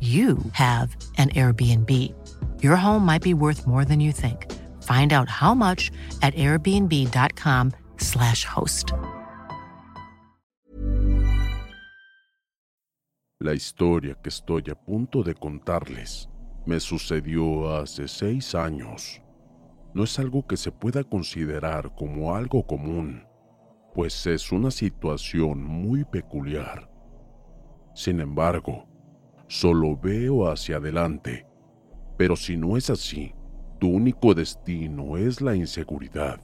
you have an Airbnb. Your home might be worth more than you think. Find out how much at airbnb.com/slash host. La historia que estoy a punto de contarles me sucedió hace seis años. No es algo que se pueda considerar como algo común, pues es una situación muy peculiar. Sin embargo, solo veo hacia adelante. Pero si no es así, tu único destino es la inseguridad,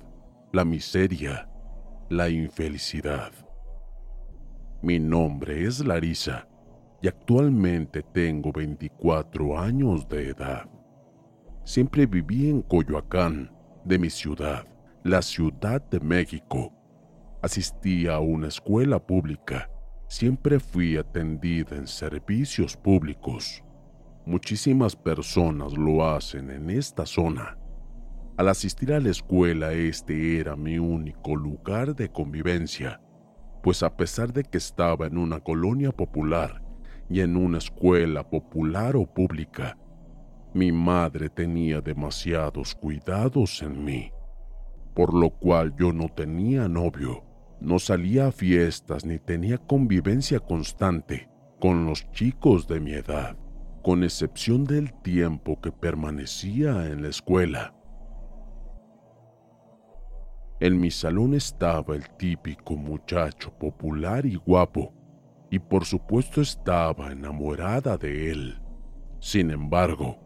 la miseria, la infelicidad. Mi nombre es Larisa y actualmente tengo 24 años de edad. Siempre viví en Coyoacán, de mi ciudad, la Ciudad de México. Asistí a una escuela pública siempre fui atendida en servicios públicos. Muchísimas personas lo hacen en esta zona. Al asistir a la escuela este era mi único lugar de convivencia, pues a pesar de que estaba en una colonia popular y en una escuela popular o pública, mi madre tenía demasiados cuidados en mí, por lo cual yo no tenía novio no salía a fiestas ni tenía convivencia constante con los chicos de mi edad, con excepción del tiempo que permanecía en la escuela. En mi salón estaba el típico muchacho popular y guapo, y por supuesto estaba enamorada de él. Sin embargo,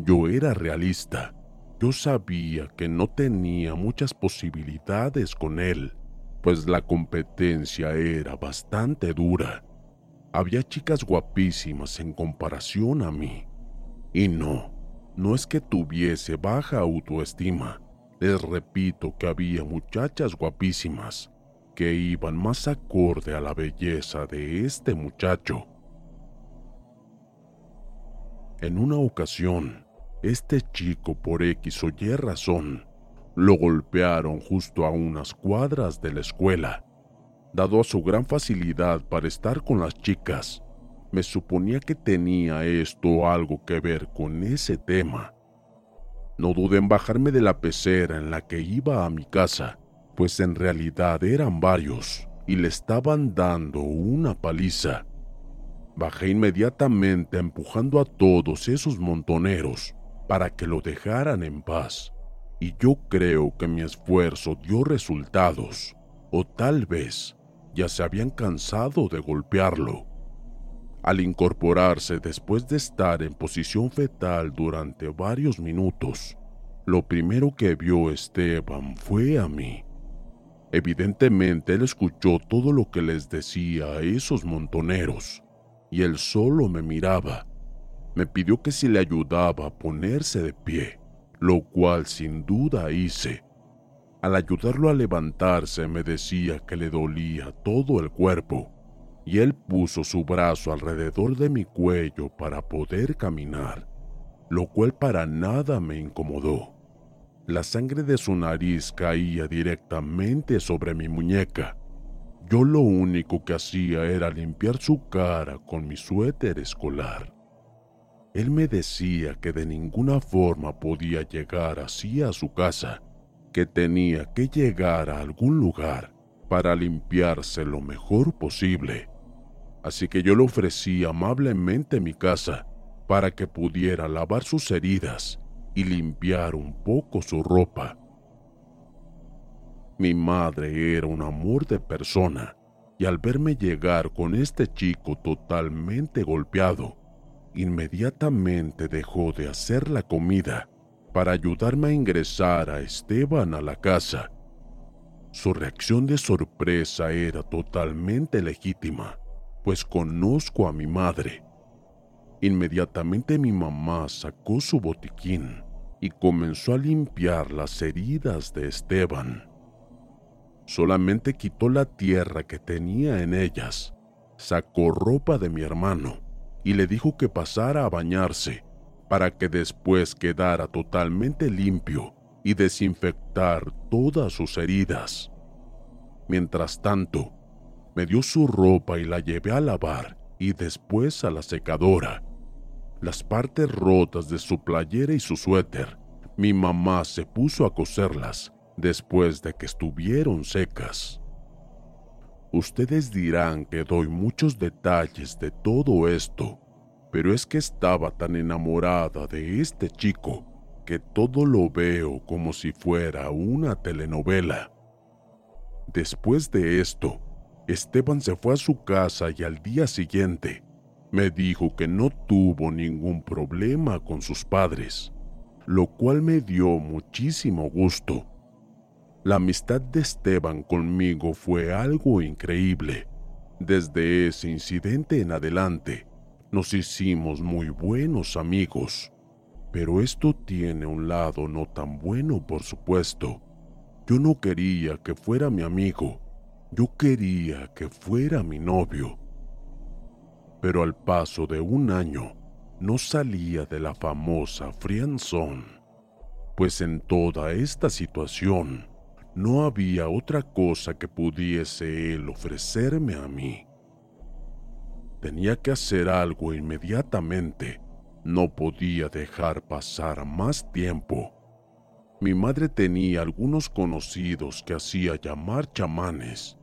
yo era realista. Yo sabía que no tenía muchas posibilidades con él pues la competencia era bastante dura. Había chicas guapísimas en comparación a mí. Y no, no es que tuviese baja autoestima. Les repito que había muchachas guapísimas que iban más acorde a la belleza de este muchacho. En una ocasión, este chico por X o Y razón lo golpearon justo a unas cuadras de la escuela. Dado a su gran facilidad para estar con las chicas, me suponía que tenía esto algo que ver con ese tema. No dudé en bajarme de la pecera en la que iba a mi casa, pues en realidad eran varios y le estaban dando una paliza. Bajé inmediatamente empujando a todos esos montoneros para que lo dejaran en paz y yo creo que mi esfuerzo dio resultados, o tal vez ya se habían cansado de golpearlo. Al incorporarse después de estar en posición fetal durante varios minutos, lo primero que vio Esteban fue a mí. Evidentemente él escuchó todo lo que les decía a esos montoneros, y él solo me miraba. Me pidió que si le ayudaba a ponerse de pie lo cual sin duda hice. Al ayudarlo a levantarse me decía que le dolía todo el cuerpo, y él puso su brazo alrededor de mi cuello para poder caminar, lo cual para nada me incomodó. La sangre de su nariz caía directamente sobre mi muñeca. Yo lo único que hacía era limpiar su cara con mi suéter escolar. Él me decía que de ninguna forma podía llegar así a su casa, que tenía que llegar a algún lugar para limpiarse lo mejor posible. Así que yo le ofrecí amablemente mi casa para que pudiera lavar sus heridas y limpiar un poco su ropa. Mi madre era un amor de persona y al verme llegar con este chico totalmente golpeado, inmediatamente dejó de hacer la comida para ayudarme a ingresar a Esteban a la casa. Su reacción de sorpresa era totalmente legítima, pues conozco a mi madre Inmediatamente mi mamá sacó su botiquín y comenzó a limpiar las heridas de Esteban. Solamente quitó la tierra que tenía en ellas, sacó ropa de mi hermano y le dijo que pasara a bañarse para que después quedara totalmente limpio y desinfectar todas sus heridas. Mientras tanto, me dio su ropa y la llevé a lavar y después a la secadora las partes rotas de su playera y su suéter. Mi mamá se puso a coserlas después de que estuvieron secas. Ustedes dirán que doy muchos detalles de todo esto, pero es que estaba tan enamorada de este chico que todo lo veo como si fuera una telenovela. Después de esto, Esteban se fue a su casa y al día siguiente me dijo que no tuvo ningún problema con sus padres, lo cual me dio muchísimo gusto. La amistad de Esteban conmigo fue algo increíble. Desde ese incidente en adelante, nos hicimos muy buenos amigos. Pero esto tiene un lado no tan bueno, por supuesto. Yo no quería que fuera mi amigo, yo quería que fuera mi novio pero al paso de un año no salía de la famosa frianzón, pues en toda esta situación no había otra cosa que pudiese él ofrecerme a mí. Tenía que hacer algo inmediatamente, no podía dejar pasar más tiempo. Mi madre tenía algunos conocidos que hacía llamar chamanes,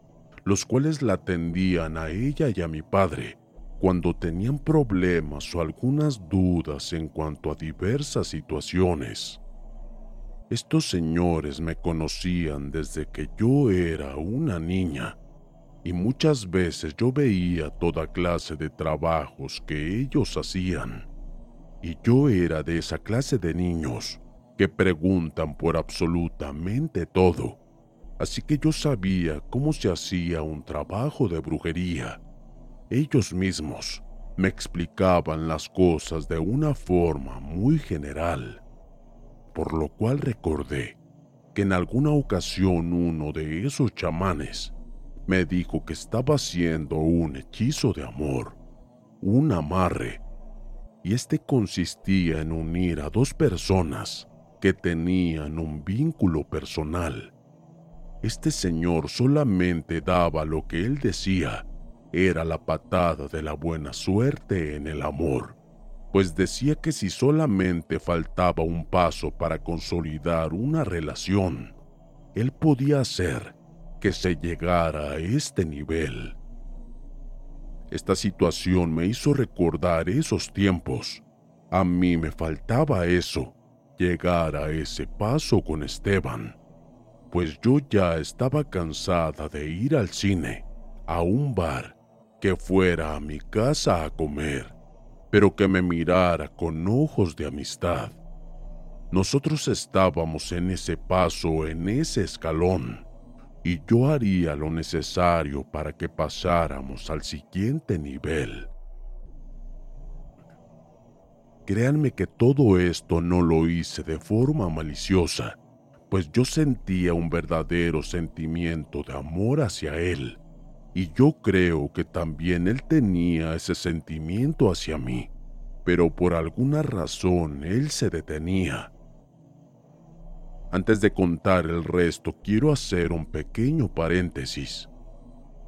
los cuales la atendían a ella y a mi padre cuando tenían problemas o algunas dudas en cuanto a diversas situaciones. Estos señores me conocían desde que yo era una niña y muchas veces yo veía toda clase de trabajos que ellos hacían. Y yo era de esa clase de niños que preguntan por absolutamente todo. Así que yo sabía cómo se hacía un trabajo de brujería ellos mismos me explicaban las cosas de una forma muy general, por lo cual recordé que en alguna ocasión uno de esos chamanes me dijo que estaba haciendo un hechizo de amor, un amarre, y este consistía en unir a dos personas que tenían un vínculo personal. Este señor solamente daba lo que él decía era la patada de la buena suerte en el amor, pues decía que si solamente faltaba un paso para consolidar una relación, él podía hacer que se llegara a este nivel. Esta situación me hizo recordar esos tiempos. A mí me faltaba eso, llegar a ese paso con Esteban, pues yo ya estaba cansada de ir al cine, a un bar que fuera a mi casa a comer, pero que me mirara con ojos de amistad. Nosotros estábamos en ese paso, en ese escalón, y yo haría lo necesario para que pasáramos al siguiente nivel. Créanme que todo esto no lo hice de forma maliciosa, pues yo sentía un verdadero sentimiento de amor hacia él Y yo creo que también él tenía ese sentimiento hacia mí, pero por alguna razón él se detenía. Antes de contar el resto, quiero hacer un pequeño paréntesis.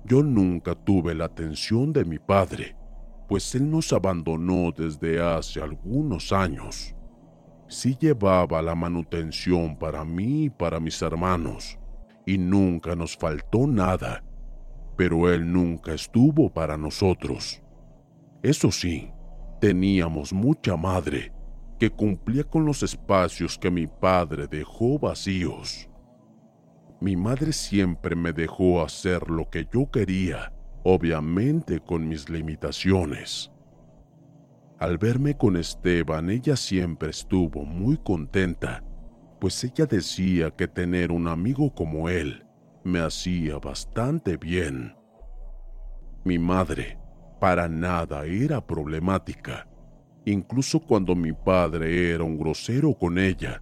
Yo nunca tuve la atención de mi padre, pues él nos abandonó desde hace algunos años. Sí llevaba la manutención para mí y para mis hermanos, y nunca nos faltó nada, pero él nunca estuvo para nosotros. Eso sí, teníamos mucha madre que cumplía con los espacios que mi padre dejó vacíos. Mi madre siempre me dejó hacer lo que yo quería, obviamente con mis limitaciones. Al verme con Esteban, ella siempre estuvo muy contenta, pues ella decía que tener un amigo como él me hacía bastante bien. Mi madre para nada era problemática. Incluso cuando mi padre era un grosero con ella,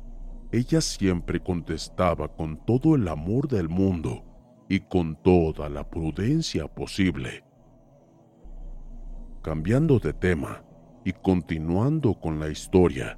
ella siempre contestaba con todo el amor del mundo y con toda la prudencia posible. Cambiando de tema y continuando con la historia,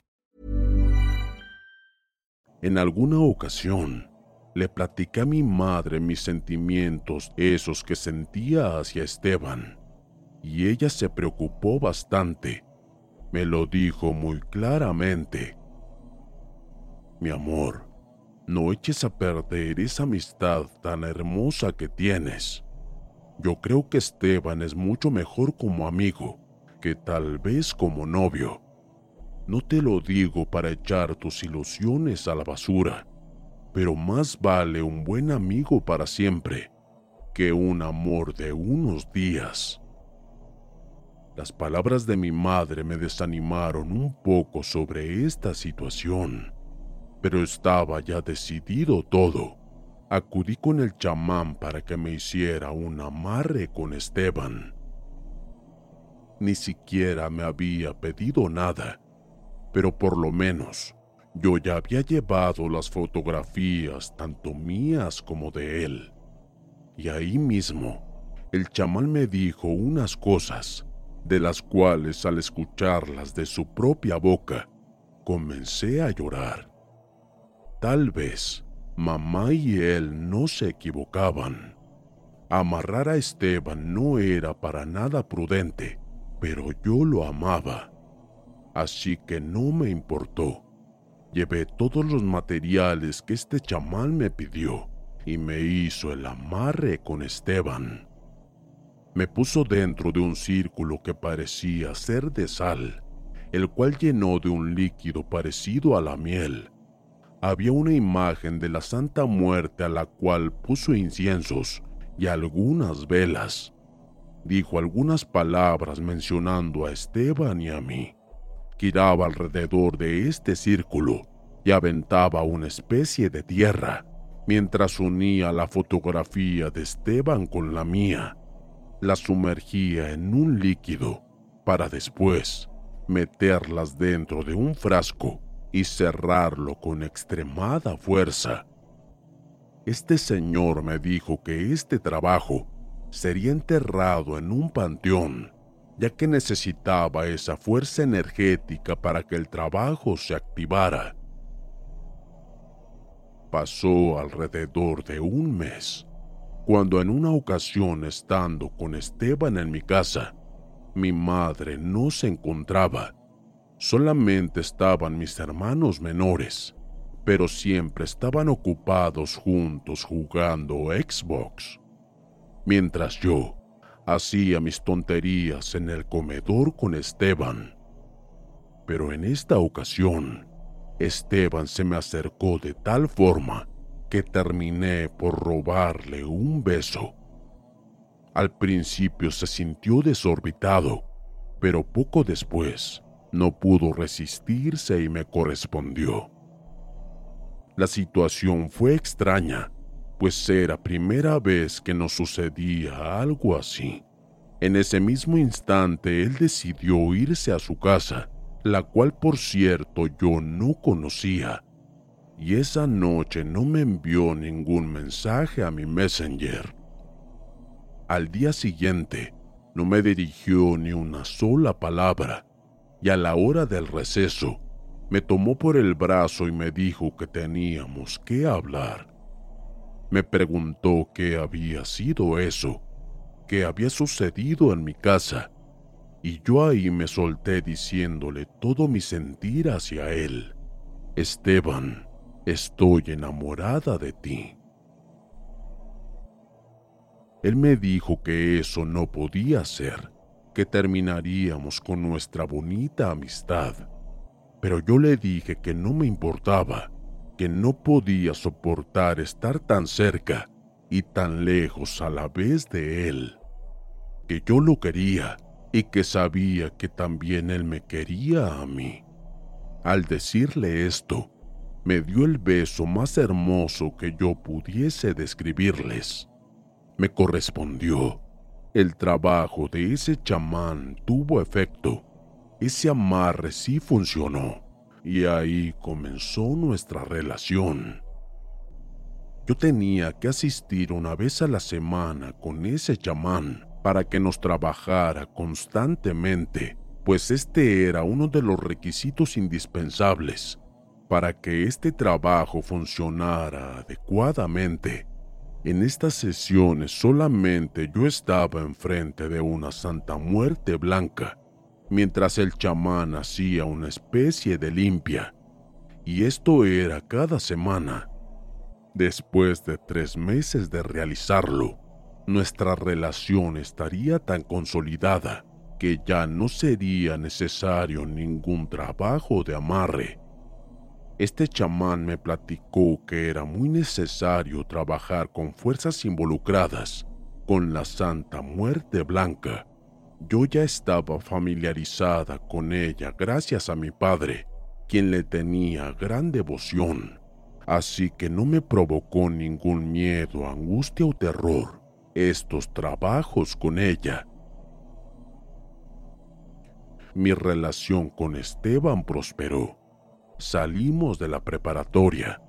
En alguna ocasión, le platicé a mi madre mis sentimientos, esos que sentía hacia Esteban, y ella se preocupó bastante. Me lo dijo muy claramente. Mi amor, no eches a perder esa amistad tan hermosa que tienes. Yo creo que Esteban es mucho mejor como amigo que tal vez como novio. No te lo digo para echar tus ilusiones a la basura, pero más vale un buen amigo para siempre que un amor de unos días. Las palabras de mi madre me desanimaron un poco sobre esta situación, pero estaba ya decidido todo. Acudí con el chamán para que me hiciera un amarre con Esteban. Ni siquiera me había pedido nada, pero por lo menos yo ya había llevado las fotografías tanto mías como de él. Y ahí mismo, el chamán me dijo unas cosas, de las cuales al escucharlas de su propia boca, comencé a llorar. Tal vez mamá y él no se equivocaban. Amarrar a Esteban no era para nada prudente, pero yo lo amaba. Así que no me importó. Llevé todos los materiales que este chamán me pidió y me hizo el amarre con Esteban. Me puso dentro de un círculo que parecía ser de sal, el cual llenó de un líquido parecido a la miel. Había una imagen de la Santa Muerte a la cual puso inciensos y algunas velas. Dijo algunas palabras mencionando a Esteban y a mí. Giraba alrededor de este círculo y aventaba una especie de tierra, mientras unía la fotografía de Esteban con la mía. La sumergía en un líquido para después meterlas dentro de un frasco y cerrarlo con extremada fuerza. Este señor me dijo que este trabajo sería enterrado en un panteón, ya que necesitaba esa fuerza energética para que el trabajo se activara. pasó alrededor de un mes, cuando en una ocasión estando con Esteban en mi casa, mi madre no se encontraba. Solamente estaban mis hermanos menores, pero siempre estaban ocupados juntos jugando Xbox. Mientras yo hacía mis tonterías en el comedor con Esteban. Pero en esta ocasión, Esteban se me acercó de tal forma que terminé por robarle un beso. Al principio se sintió desorbitado, pero poco después no pudo resistirse y me correspondió. La situación fue extraña, pues era primera vez que nos sucedía algo así. En ese mismo instante él decidió irse a su casa la cual por cierto yo no conocía, y esa noche no me envió ningún mensaje a mi messenger. Al día siguiente no me dirigió ni una sola palabra, y a la hora del receso me tomó por el brazo y me dijo que teníamos que hablar. Me preguntó qué había sido eso, qué había sucedido en mi casa, y yo ahí me solté diciéndole todo mi sentir hacia él. Esteban, estoy enamorada de ti. Él me dijo que eso no podía ser, que terminaríamos con nuestra bonita amistad, pero yo le dije que no me importaba, que no podía soportar estar tan cerca y tan lejos a la vez de él, que yo lo quería y que sabía que también él me quería a mí. Al decirle esto, me dio el beso más hermoso que yo pudiese describirles. Me correspondió. El trabajo de ese chamán tuvo efecto. Ese amarre sí funcionó. Y ahí comenzó nuestra relación. Yo tenía que asistir una vez a la semana con ese chamán para que nos trabajara constantemente, pues este era uno de los requisitos indispensables para que este trabajo funcionara adecuadamente. En estas sesiones solamente yo estaba enfrente de una santa muerte blanca, mientras el chamán hacía una especie de limpia, y esto era cada semana. Después de tres meses de realizarlo, nuestra relación estaría tan consolidada que ya no sería necesario ningún trabajo de amarre. Este chamán me platicó que era muy necesario trabajar con fuerzas involucradas con la Santa Muerte Blanca. Yo ya estaba familiarizada con ella gracias a mi padre, quien le tenía gran devoción, así que no me provocó ningún miedo, angustia o terror estos trabajos con ella. Mi relación con Esteban prosperó. Salimos de la preparatoria,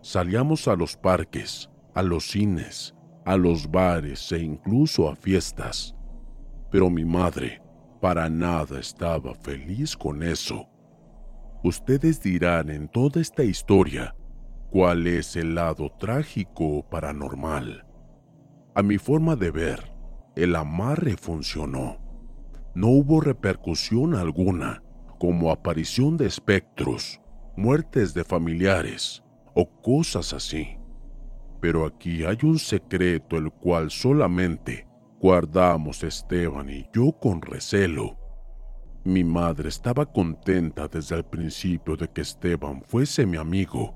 salíamos a los parques, a los cines, a los bares e incluso a fiestas. Pero mi madre para nada estaba feliz con eso. Ustedes dirán en toda esta historia cuál es el lado trágico o paranormal. A mi forma de ver, el amarre funcionó. No hubo repercusión alguna, como aparición de espectros, muertes de familiares o cosas así. Pero aquí hay un secreto el cual solamente guardamos Esteban y yo con recelo. Mi madre estaba contenta desde el principio de que Esteban fuese mi amigo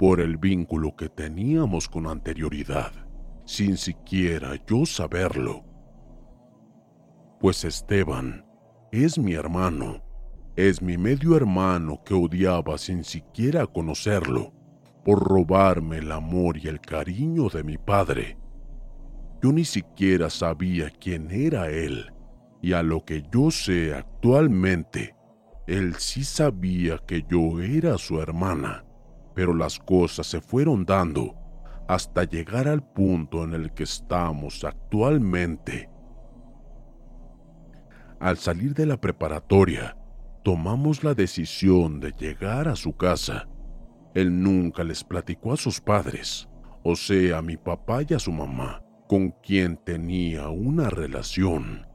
por el vínculo que teníamos con anterioridad sin siquiera yo saberlo. Pues Esteban es mi hermano, es mi medio hermano que odiaba sin siquiera conocerlo, por robarme el amor y el cariño de mi padre. Yo ni siquiera sabía quién era él, y a lo que yo sé actualmente, él sí sabía que yo era su hermana, pero las cosas se fueron dando hasta llegar al punto en el que estamos actualmente. Al salir de la preparatoria, tomamos la decisión de llegar a su casa. Él nunca les platicó a sus padres, o sea, a mi papá y a su mamá, con quien tenía una relación.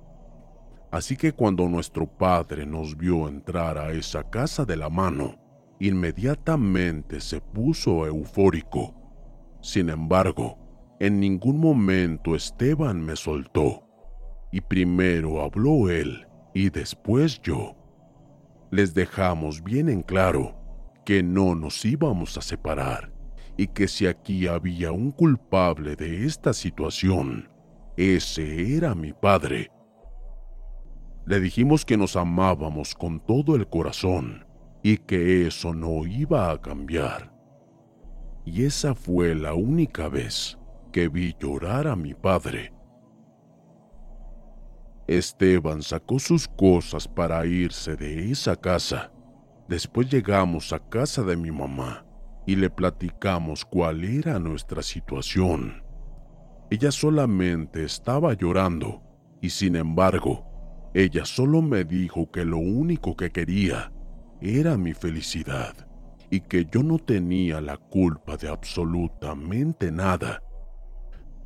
Así que cuando nuestro padre nos vio entrar a esa casa de la mano, inmediatamente se puso eufórico. Sin embargo, en ningún momento Esteban me soltó, y primero habló él y después yo. Les dejamos bien en claro que no nos íbamos a separar y que si aquí había un culpable de esta situación, ese era mi padre. Le dijimos que nos amábamos con todo el corazón y que eso no iba a cambiar. Y esa fue la única vez que vi llorar a mi padre. Esteban sacó sus cosas para irse de esa casa. Después llegamos a casa de mi mamá y le platicamos cuál era nuestra situación. Ella solamente estaba llorando y sin embargo, ella solo me dijo que lo único que quería era mi felicidad y que yo no tenía la culpa de absolutamente nada.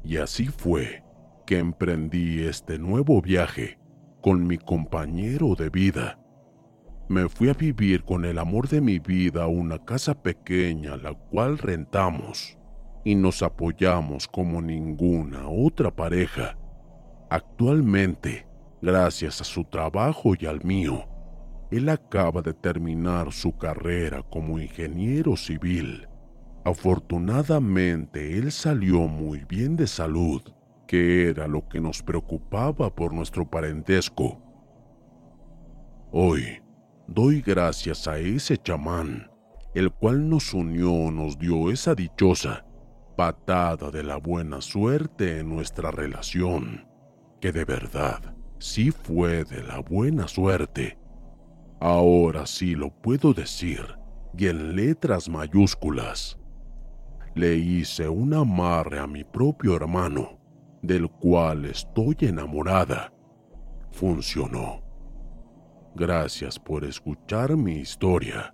Y así fue que emprendí este nuevo viaje con mi compañero de vida. Me fui a vivir con el amor de mi vida a una casa pequeña la cual rentamos y nos apoyamos como ninguna otra pareja. Actualmente, gracias a su trabajo y al mío, él acaba de terminar su carrera como ingeniero civil. Afortunadamente, él salió muy bien de salud, que era lo que nos preocupaba por nuestro parentesco. Hoy, doy gracias a ese chamán, el cual nos unió, nos dio esa dichosa patada de la buena suerte en nuestra relación, que de verdad sí fue de la buena suerte Ahora sí lo puedo decir, y en letras mayúsculas. Le hice un amarre a mi propio hermano, del cual estoy enamorada. Funcionó. Gracias por escuchar mi historia.